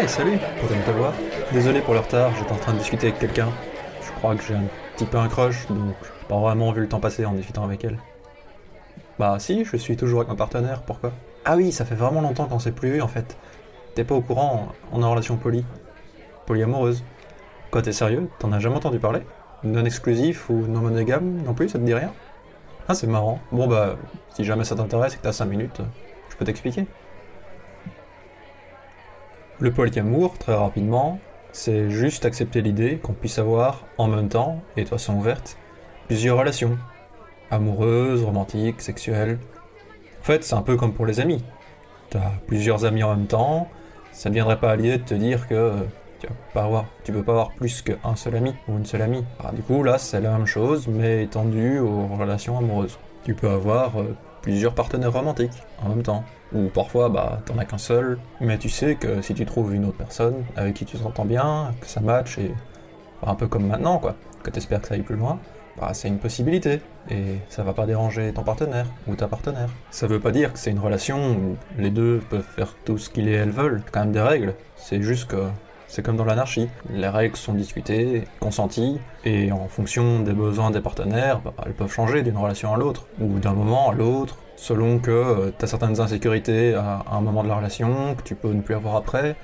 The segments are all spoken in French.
Hey, salut, content de te voir. Désolé pour le retard, j'étais en train de discuter avec quelqu'un. Je crois que j'ai un petit peu un crush, donc pas vraiment vu le temps passer en discutant avec elle. Bah si, je suis toujours avec ma partenaire, pourquoi? Ah oui, ça fait vraiment longtemps qu'on s'est plus vu en fait. T'es pas au courant, on est en relation poly. Polyamoureuse. Quoi, t'es sérieux T'en as jamais entendu parler? Non exclusif ou non monogame non plus, ça te dit rien? Ah, c'est marrant. Bon bah, si jamais ça t'intéresse et que t'as 5 minutes, je peux t'expliquer. Le polyamour, très rapidement, c'est juste accepter l'idée qu'on puisse avoir, en même temps, et de façon ouverte, plusieurs relations. Amoureuses, romantiques, sexuelles. En fait, c'est un peu comme pour les amis. T'as plusieurs amis en même temps, ça ne viendrait pas à l'idée de te dire que tu vas pas tu peux pas avoir plus qu'un seul ami ou une seule amie. Ah, du coup, là, c'est la même chose, mais étendue aux relations amoureuses. Tu peux avoir euh, plusieurs partenaires romantiques en même temps. Ou parfois, bah, t'en as qu'un seul, mais tu sais que si tu trouves une autre personne avec qui tu t'entends bien, que ça match, et un peu comme maintenant, quoi, que t'espères que ça aille plus loin, bah, c'est une possibilité, et ça va pas déranger ton partenaire ou ta partenaire. Ça veut pas dire que c'est une relation où les deux peuvent faire tout ce qu'ils et elles veulent, quand même des règles, c'est juste que c'est comme dans l'anarchie. Les règles sont discutées, consenties, et en fonction des besoins des partenaires, bah, elles peuvent changer d'une relation à l'autre, ou d'un moment à l'autre, selon que euh, tu as certaines insécurités à, un moment de la relation que tu peux ne plus avoir après,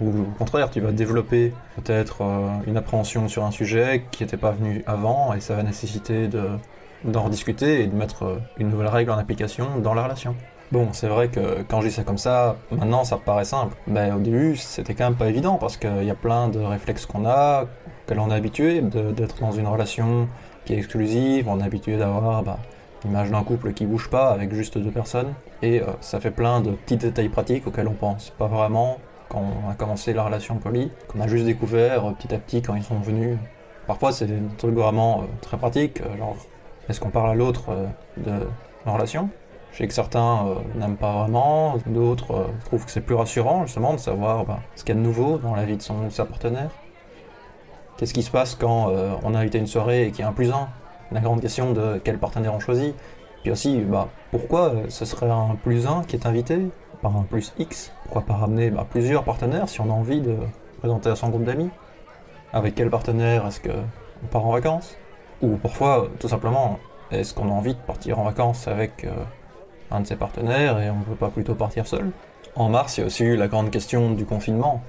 ou au contraire, tu vas développer peut-être euh, une appréhension sur un sujet qui n'était pas venu avant, et ça va nécessiter de, d'en rediscuter et de mettre euh, une nouvelle règle en application dans la relation. Bon, c'est vrai que quand je dis ça comme ça, maintenant ça paraît simple. Mais au début, c'était quand même pas évident parce qu'il y a plein de réflexes qu'on a, que l'on est habitué d'être dans une relation qui est exclusive, on est habitué d'avoir bah, l'image d'un couple qui bouge pas avec juste deux personnes. Et euh, ça fait plein de petits détails pratiques auxquels on pense pas vraiment quand on a commencé la relation polie, qu'on a juste découvert euh, petit à petit quand ils sont venus. Parfois, c'est des trucs vraiment euh, très pratiques, genre est-ce qu'on parle à l'autre de la relation? Je sais que certains euh, n'aiment pas vraiment, d'autres euh, trouvent que c'est plus rassurant justement de savoir bah, ce qu'il y a de nouveau dans la vie de, son, de sa partenaire. Qu'est-ce qui se passe quand euh, on a invité une soirée et qu'il y a un plus un? La grande question de quel partenaire on choisit. Puis aussi, bah, pourquoi ce serait un plus un qui est invité par un plus X? Pourquoi pas ramener bah, plusieurs partenaires si on a envie de présenter à son groupe d'amis? Avec quel partenaire est-ce qu'on part en vacances? Ou parfois, tout simplement, est-ce qu'on a envie de partir en vacances avec un de ses partenaires et on ne peut pas plutôt partir seul. En mars, il y a aussi eu la grande question du confinement,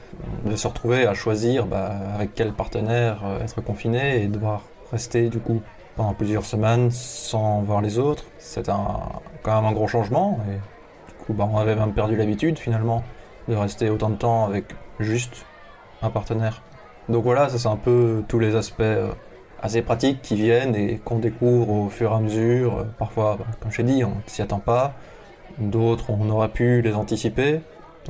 de se retrouver à choisir bah, avec quel partenaire euh, être confiné et devoir rester du coup pendant plusieurs semaines sans voir les autres. C'est un, quand même un gros changement et du coup bah, on avait même perdu l'habitude finalement de rester autant de temps avec juste un partenaire. Donc voilà, ça c'est un peu tous les aspects euh, assez pratiques qui viennent et qu'on découvre au fur et à mesure. Parfois, bah, comme je t'ai dit, on ne s'y attend pas. D'autres, on aurait pu les anticiper.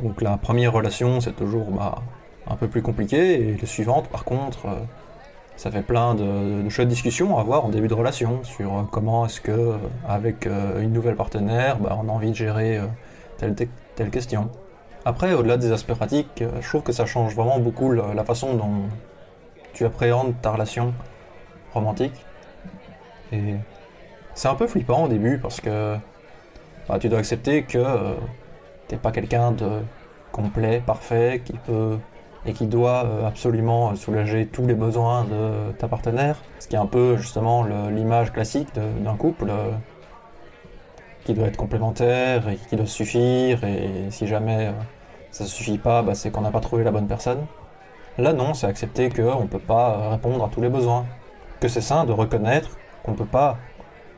Donc la première relation, c'est toujours bah, un peu plus compliqué. Et les suivantes, par contre, euh, ça fait plein de, de chouettes discussions à avoir en début de relation sur euh, comment est-ce que, euh, avec une nouvelle partenaire, bah, on a envie de gérer telle, telle question. Après, au-delà des aspects pratiques, je trouve que ça change vraiment beaucoup la, la façon dont tu appréhendes ta relation romantique. Et c'est un peu flippant au début parce que bah, tu dois accepter que euh, t'es pas quelqu'un de complet, parfait, qui peut et qui doit euh, absolument soulager tous les besoins de ta partenaire. Ce qui est un peu justement l'image classique d'un couple euh, qui doit être complémentaire et qui doit suffire. Et si jamais ça suffit pas, bah, c'est qu'on n'a pas trouvé la bonne personne. Là non, c'est accepter qu'on ne peut pas répondre à tous les besoins que c'est sain de reconnaître qu'on ne peut pas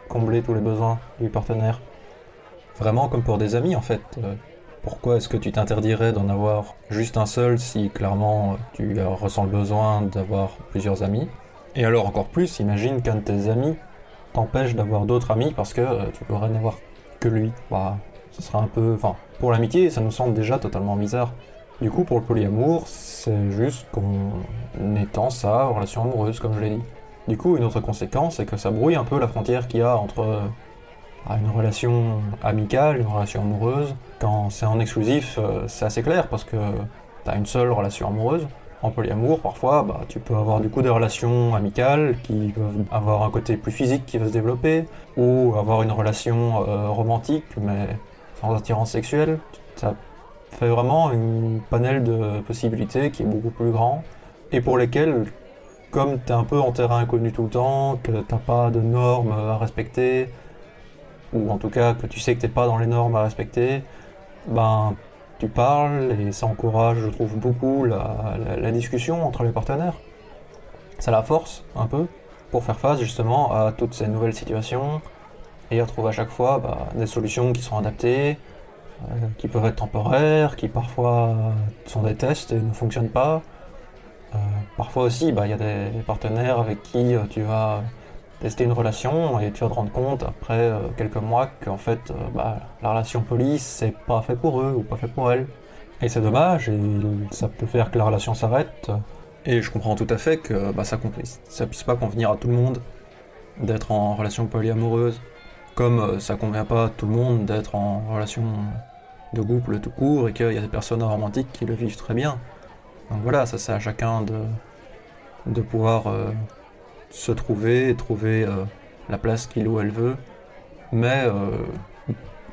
combler tous les besoins du partenaire. Vraiment comme pour des amis en fait. Euh, pourquoi est-ce que tu t'interdirais d'en avoir juste un seul si clairement tu ressens le besoin d'avoir plusieurs amis? Et alors encore plus, imagine qu'un de tes amis t'empêche d'avoir d'autres amis parce que euh, tu pourrais n'avoir que lui. Bah, ce serait un peu... Enfin, pour l'amitié, ça nous semble déjà totalement bizarre. Du coup, pour le polyamour, c'est juste qu'on étend ça aux relations amoureuses, comme je l'ai dit. Du coup, une autre conséquence, c'est que ça brouille un peu la frontière qu'il y a entre ah, une relation amicale, une relation amoureuse. Quand c'est en exclusif, euh, c'est assez clair parce que tu as une seule relation amoureuse. En polyamour, parfois, bah, tu peux avoir du coup des relations amicales qui peuvent avoir un côté plus physique qui va se développer, ou avoir une relation euh, romantique mais sans attirance sexuelle. Ça fait vraiment une panel de possibilités qui est beaucoup plus grand et pour lesquelles, comme tu es un peu en terrain inconnu tout le temps, que t'as pas de normes à respecter, ou en tout cas que tu sais que t'es pas dans les normes à respecter, ben tu parles et ça encourage, je trouve, beaucoup la, discussion entre les partenaires. Ça la force un peu pour faire face justement à toutes ces nouvelles situations et à trouver à chaque fois bah, des solutions qui sont adaptées, euh, qui peuvent être temporaires, qui parfois sont des tests et ne fonctionnent pas. Euh, parfois aussi, bah, il y a des partenaires avec qui euh, tu vas tester une relation et tu vas te rendre compte après euh, quelques mois qu'en fait bah, la relation police c'est pas fait pour eux ou pas fait pour elles. Et c'est dommage et ça peut faire que la relation s'arrête. Et je comprends tout à fait que bah, ça, ça puisse pas convenir à tout le monde d'être en relation polyamoureuse, comme ça convient pas à tout le monde d'être en relation de couple tout court et qu'il y a des personnes romantiques qui le vivent très bien. Donc voilà, ça c'est à chacun de, pouvoir se trouver, trouver euh, la place qu'il ou elle veut. Mais euh,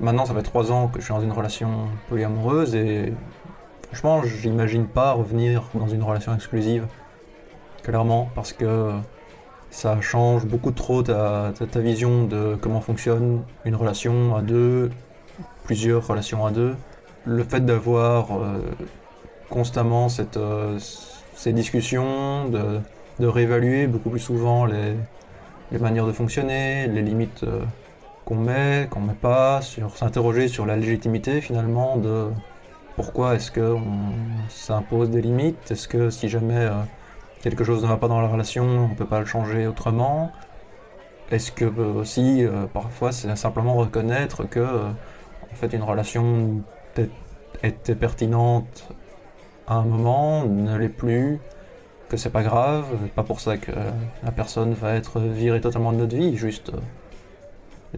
maintenant, ça fait trois ans que je suis dans une relation polyamoureuse et franchement, j'imagine pas revenir dans une relation exclusive. Clairement, parce que ça change beaucoup trop ta, ta, vision de comment fonctionne une relation à deux, plusieurs relations à deux. Le fait d'avoir euh, constamment cette, ces discussions, de, de réévaluer beaucoup plus souvent les, manières de fonctionner, les limites euh, qu'on met, qu'on met pas, sur s'interroger sur la légitimité finalement de pourquoi est-ce qu'on s'impose des limites, est-ce que si jamais euh, quelque chose ne va pas dans la relation, on ne peut pas le changer autrement, est-ce que euh, aussi parfois c'est simplement reconnaître que en fait une relation était pertinente un moment, ne l'est plus, que c'est pas grave, pas pour ça que la personne va être virée totalement de notre vie, juste euh,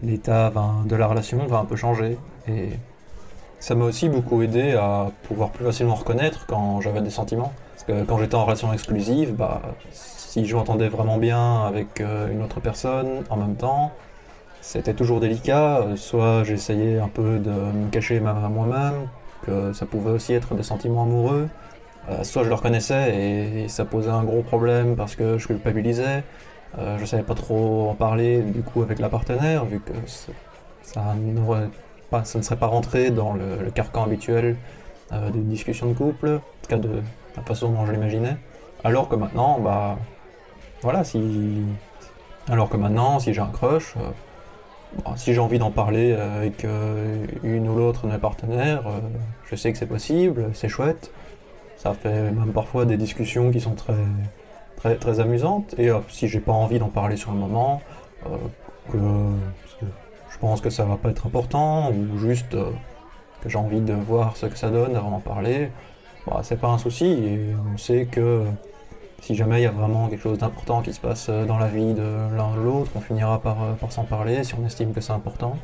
l'état de la relation va un peu changer. Et ça m'a aussi beaucoup aidé à pouvoir plus facilement reconnaître quand j'avais des sentiments. Parce que quand j'étais en relation exclusive, bah, si je m'entendais vraiment bien avec euh, une autre personne en même temps, c'était toujours délicat. Soit j'essayais un peu de me cacher moi-même, que ça pouvait aussi être des sentiments amoureux. Euh, soit je le reconnaissais et, ça posait un gros problème parce que je culpabilisais. Euh, je savais pas trop en parler du coup avec la partenaire vu que ça, ne serait pas rentré dans le, carcan habituel euh, d'une discussion de couple, en tout cas de la façon dont je l'imaginais. Alors que maintenant, bah voilà, si alors que maintenant, si j'ai un crush, si j'ai envie d'en parler avec une ou l'autre de mes partenaires, je sais que c'est possible, c'est chouette. Ça fait même parfois des discussions qui sont très, très, très amusantes. Et si j'ai pas envie d'en parler sur le moment, euh, que, je pense que ça va pas être important, ou juste euh, que j'ai envie de voir ce que ça donne avant d'en parler, bah, c'est pas un souci. Et on sait que si jamais il y a vraiment quelque chose d'important qui se passe dans la vie de l'un de l'autre, on finira par, par s'en parler si on estime que c'est important.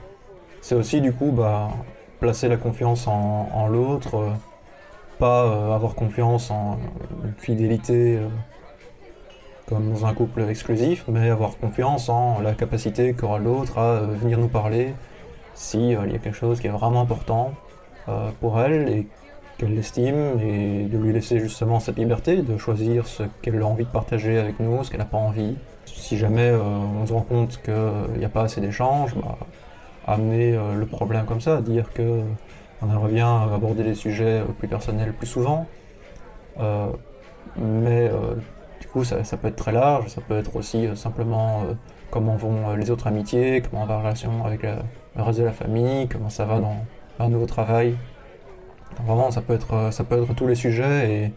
C'est aussi du coup bah, placer la confiance en, l'autre pas euh, avoir confiance en une fidélité euh, comme dans un couple exclusif, mais avoir confiance en la capacité qu'aura l'autre à euh, venir nous parler si il y a quelque chose qui est vraiment important pour elle qu'elle l'estime et de lui laisser justement cette liberté de choisir ce qu'elle a envie de partager avec nous, ce qu'elle n'a pas envie. Si jamais on se rend compte qu'il n'y a pas assez d'échanges, bah, amener le problème comme ça, dire que on aimerait bien aborder les sujets plus personnels plus souvent. Euh, mais euh, du coup, ça, peut être très large. Ça peut être aussi euh, simplement comment vont les autres amitiés, comment va la relation avec le reste de la famille, comment ça va dans un nouveau travail. Vraiment, ça peut, être, ça peut être tous les sujets. Et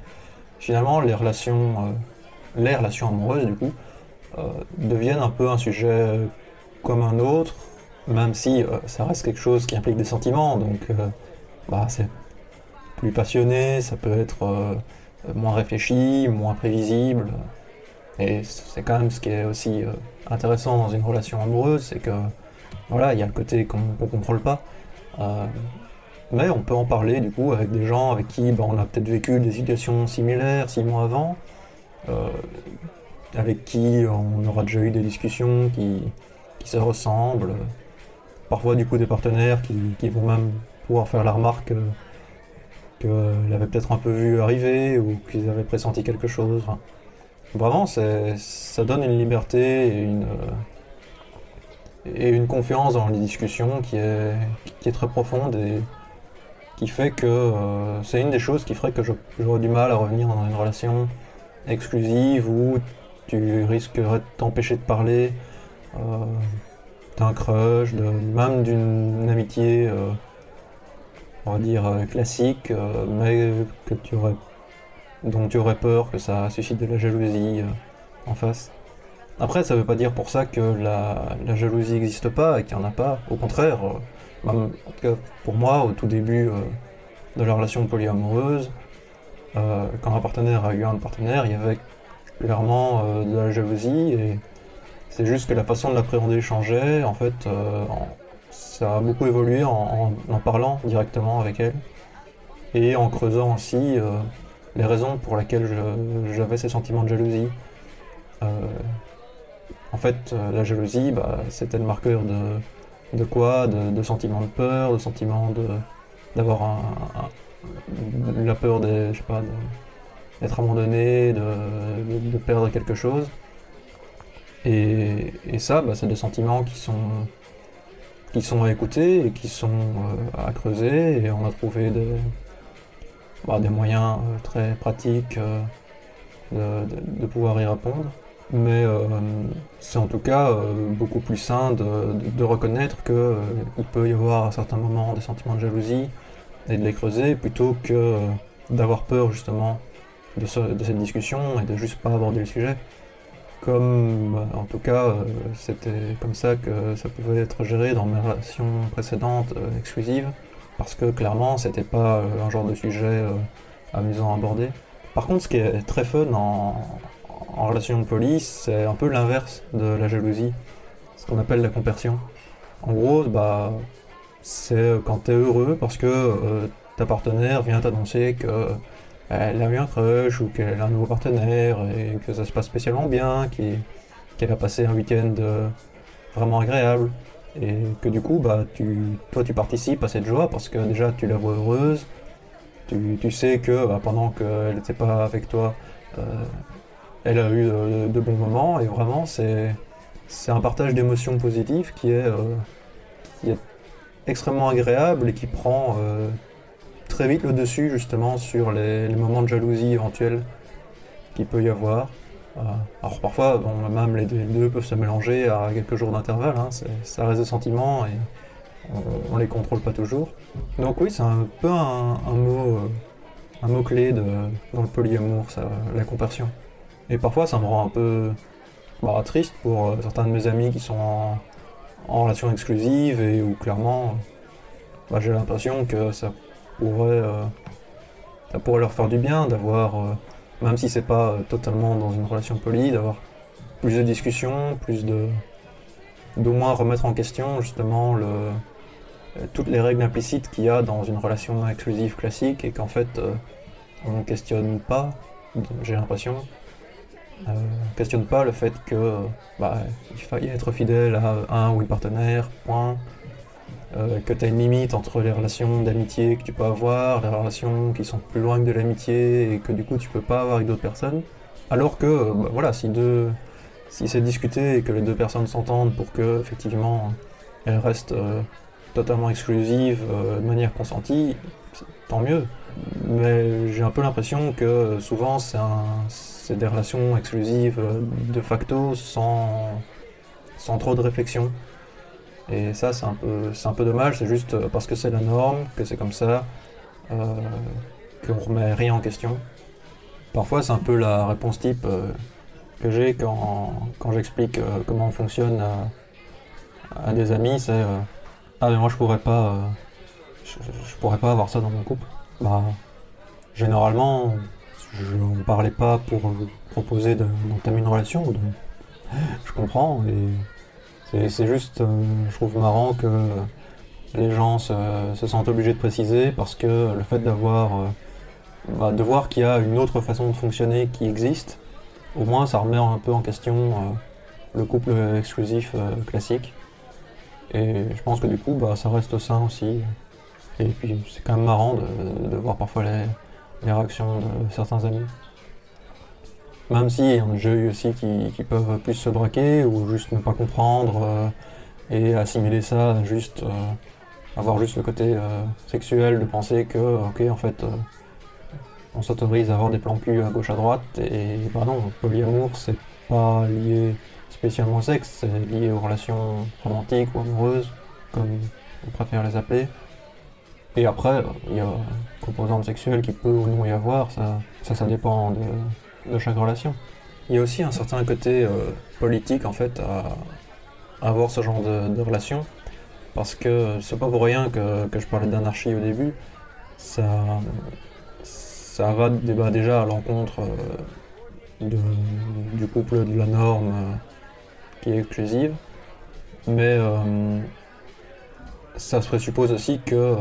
finalement, les relations, les relations amoureuses, du coup, deviennent un peu un sujet comme un autre, même si ça reste quelque chose qui implique des sentiments. Donc bah, c'est plus passionné, ça peut être euh, moins réfléchi, moins prévisible. Et c'est quand même ce qui est aussi euh, intéressant dans une relation amoureuse, c'est que voilà, il y a le côté qu'on ne contrôle pas. Euh, mais on peut en parler du coup avec des gens avec qui ben, on a peut-être vécu des situations similaires six mois avant, avec qui on aura déjà eu des discussions qui, qui se ressemblent. Parfois du coup des partenaires qui, qui vont même pouvoir faire la remarque qu'elle avait peut-être un peu vu arriver ou qu'ils avaient pressenti quelque chose. vraiment, ça donne une liberté et une, et une confiance dans les discussions qui est, qui est très profonde qui fait que euh, c'est une des choses qui ferait que j'aurais du mal à revenir dans une relation exclusive où tu risquerais de t'empêcher de parler euh, d'un crush, même d'une amitié. Euh, on va dire, classique, mais que tu aurais, dont tu aurais peur que ça suscite de la jalousie en face. Après, ça veut pas dire pour ça que la, jalousie n'existe pas et qu'il n'y en a pas. Au contraire, en tout cas pour moi, au tout début de la relation polyamoureuse, quand un partenaire a eu un partenaire, il y avait clairement de la jalousie et c'est juste que la façon de l'appréhender changeait. En fait, ça a beaucoup évolué en, parlant directement avec elle et en creusant aussi euh, les raisons pour lesquelles j'avais ces sentiments de jalousie. Euh, en fait, euh, la jalousie, bah, c'était le marqueur de, quoi de, sentiments de peur, de sentiments de d'avoir la peur d'être abandonné, de, perdre quelque chose. Et, et ça, bah, c'est des sentiments qui sont qui sont à écouter et qui sont euh, à creuser et on a trouvé des, bah, des moyens euh, très pratiques euh, de, pouvoir y répondre. Mais c'est en tout cas beaucoup plus sain de, reconnaître qu'il peut y avoir à certains moments des sentiments de jalousie et de les creuser plutôt que d'avoir peur justement de, de, cette discussion et de juste pas aborder le sujet comme euh, en tout cas euh, c'était comme ça que ça pouvait être géré dans mes relations précédentes euh, exclusives parce que clairement c'était pas un genre de sujet amusant à aborder. Par contre ce qui est très fun en, relation de police c'est un peu l'inverse de la jalousie, ce qu'on appelle la compersion. En gros bah c'est quand t'es heureux parce que ta partenaire vient t'annoncer que elle a eu un crush ou qu'elle a un nouveau partenaire et que ça se passe spécialement bien, qu'elle a passé un week-end euh, vraiment agréable et que du coup bah toi tu participes à cette joie parce que déjà tu la vois heureuse, tu, sais que bah, pendant qu'elle n'était pas avec toi, euh, elle a eu de, bons moments et vraiment c'est un partage d'émotions positives qui est, euh, extrêmement agréable et qui prend très vite le dessus justement sur les, moments de jalousie éventuels qu'il peut y avoir. Euh, alors parfois, même les deux, peuvent se mélanger à quelques jours d'intervalle, hein, ça reste des sentiments et on, les contrôle pas toujours. Donc oui, c'est un peu un, mot, euh, un mot clé de, dans le polyamour, la compersion. Et parfois, ça me rend un peu bah, triste pour euh, certains de mes amis qui sont en, relation exclusive et où clairement, bah, j'ai l'impression que ça pourrait, euh, ça pourrait leur faire du bien d'avoir, euh, même si c'est pas totalement dans une relation polie, d'avoir plus de discussions, plus de d'au moins remettre en question justement le, toutes les règles implicites qu'il y a dans une relation exclusive classique et qu'en fait on ne questionne pas, j'ai l'impression, euh, questionne pas le fait que bah, il faille être fidèle à un ou une partenaire, point, euh, que tu as une limite entre les relations d'amitié que tu peux avoir, les relations qui sont plus loin que de l'amitié et que du coup tu peux pas avoir avec d'autres personnes. Alors que, euh, bah, voilà, si, deux, si c'est discuté et que les deux personnes s'entendent pour que, effectivement, elles restent euh, totalement exclusives de manière consentie, tant mieux. Mais j'ai un peu l'impression que souvent c'est des relations exclusives de facto sans, sans trop de réflexion. Et ça, c'est un, peu, un peu dommage, c'est juste euh, parce que c'est la norme, que c'est comme ça, euh, qu'on remet rien en question. Parfois, c'est un peu la réponse type euh, que j'ai quand, quand j'explique comment on fonctionne à, des amis, c'est Ah, mais moi, je pourrais pas, je, pourrais pas avoir ça dans mon couple. Bah, généralement, je n'en parlais pas pour proposer d'entamer une relation, donc je comprends, et c'est juste, euh, je trouve marrant que les gens se, sentent obligés de préciser parce que le fait d'avoir, euh, bah, de voir qu'il y a une autre façon de fonctionner qui existe, au moins ça remet un peu en question euh, le couple exclusif classique. Et je pense que du coup, bah, ça reste au sein aussi. Et puis c'est quand même marrant de, voir parfois les, réactions de certains amis. Même si y a déjà eu aussi qui, peuvent plus se braquer ou juste ne pas comprendre euh, et assimiler ça juste euh, avoir juste le côté euh, sexuel de penser que ok en fait on s'autorise à avoir des plans cul à gauche à droite et bah non, polyamour c'est pas lié spécialement au sexe, c'est lié aux relations romantiques ou amoureuses, comme on préfère les appeler. Et après, il y a composante sexuelle qui peut ou non y avoir, ça, ça, dépend de, chaque relation. Il y a aussi un certain côté euh, politique en fait à, avoir ce genre de, relation, parce que c'est pas pour rien que, je parlais d'anarchie au début, ça, ça va débat déjà à l'encontre euh, du couple de la norme euh, qui est exclusive, mais ça se présuppose aussi que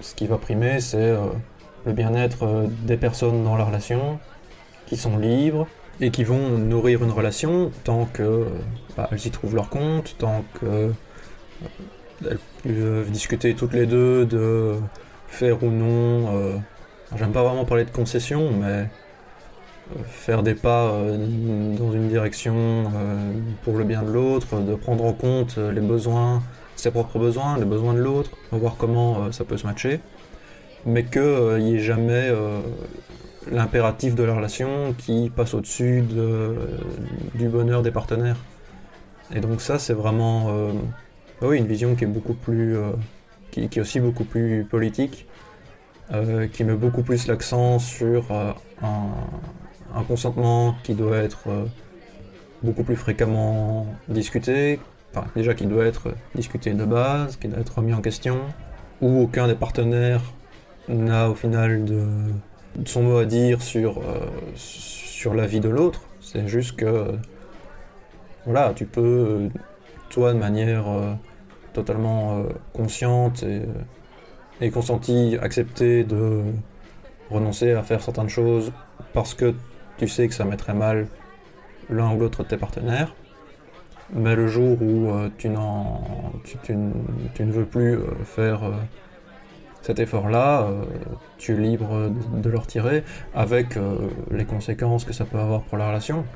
ce qui va primer, c'est euh, le bien-être euh, des personnes dans la relation, qui sont libres et qui vont nourrir une relation tant que euh, bah, elles y trouvent leur compte, tant que elles peuvent discuter toutes les deux de faire ou non. J'aime pas vraiment parler de concession, mais faire des pas dans une direction pour le bien de l'autre, de prendre en compte les besoins ses propres besoins, les besoins de l'autre, voir comment euh, ça peut se matcher, mais qu'il n'y ait jamais euh, l'impératif de la relation qui passe au-dessus du bonheur des partenaires. Et donc ça, c'est vraiment euh, bah oui, une vision qui est beaucoup plus, qui, est aussi beaucoup plus politique, qui met beaucoup plus l'accent sur un, consentement qui doit être beaucoup plus fréquemment discuté, déjà qui doit être discuté de base, qui doit être remis en question, où aucun des partenaires n'a au final de, son mot à dire sur, euh, sur la vie de l'autre. C'est juste que, voilà, tu peux, toi, de manière euh, totalement euh, consciente et, et consentie, accepter de renoncer à faire certaines choses parce que tu sais que ça mettrait mal l'un ou l'autre de tes partenaires. Mais le jour où euh, tu, tu, ne veux plus euh, faire euh, cet effort-là, tu es libre de, le retirer avec les conséquences que ça peut avoir pour la relation.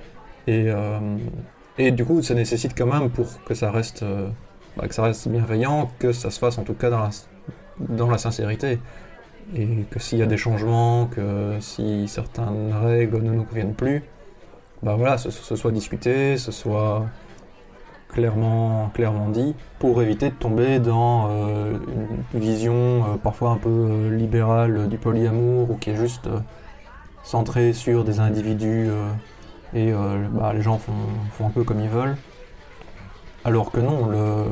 Et, et du coup, ça nécessite quand même pour que ça reste, bah, que ça reste bienveillant, que ça se fasse en tout cas dans la, dans la sincérité. Et que s'il y a des changements, que si certaines règles ne nous conviennent plus, bah voilà, ce soit discuté, ce soit clairement, clairement dit, pour éviter de tomber dans euh, une vision euh, parfois un peu euh, libérale du polyamour ou qui est juste centrée sur des individus et bah, les gens font, font, un peu comme ils veulent. Alors que non, le,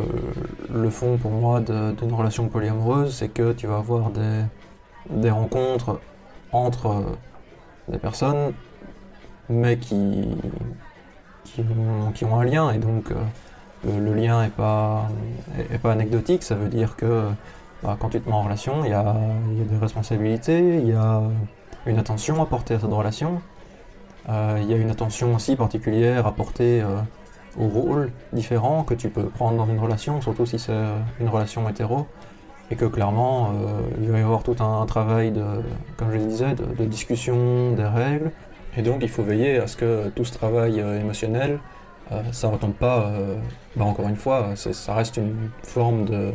le fond pour moi d'une relation polyamoureuse, c'est que tu vas avoir des, des rencontres entre des personnes, mais qui, qui, ont, qui ont un lien, et donc le, lien n'est pas, anecdotique, ça veut dire que bah, quand tu te mets en relation, il y a, des responsabilités, il y a une attention à porter à cette relation, euh, il y a une attention aussi particulière à porter euh, aux rôles différents que tu peux prendre dans une relation, surtout si c'est une relation hétéro, et que clairement euh, il va y avoir tout un, travail de, comme je le disais, de, de, discussion des règles, et donc il faut veiller à ce que tout ce travail émotionnel euh, ça ne retombe pas, euh, bah, encore une fois, ça reste une forme de,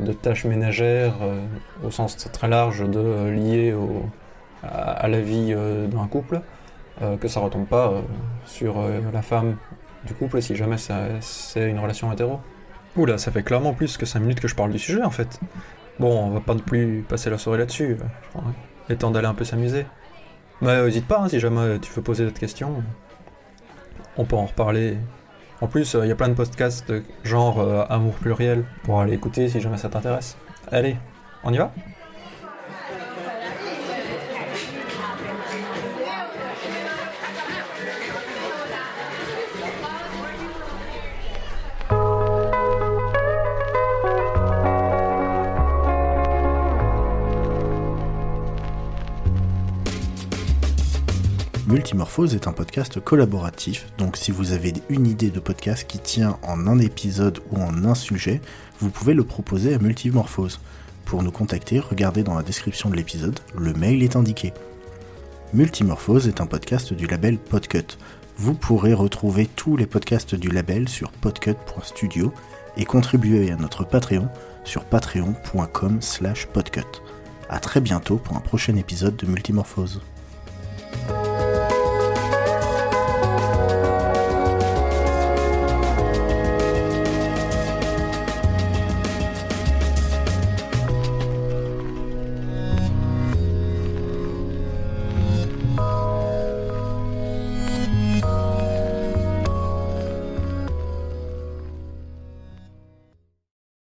de tâche ménagère euh, au sens très large de à, la vie d'un couple, que ça retombe pas sur la femme du couple si jamais c'est une relation hétéro. Oula, ça fait clairement plus que 5 minutes que je parle du sujet en fait. Bon, on va pas plus passer la soirée là-dessus. Il est temps d'aller un peu s'amuser. Mais n'hésite pas, hein, si jamais tu veux poser d'autres questions on peut en reparler. En plus, il y a plein de podcasts genre euh, Amour pluriel pour aller écouter si jamais ça t'intéresse. Allez, on y va? Multimorphose est un podcast collaboratif, donc si vous avez une idée de podcast qui tient en un épisode ou en un sujet, vous pouvez le proposer à Multimorphose. Pour nous contacter, regardez dans la description de l'épisode, le mail est indiqué. Multimorphose est un podcast du label Podcut. Vous pourrez retrouver tous les podcasts du label sur podcut.studio et contribuer à notre Patreon sur patreon.com slash podcut. A très bientôt pour un prochain épisode de Multimorphose.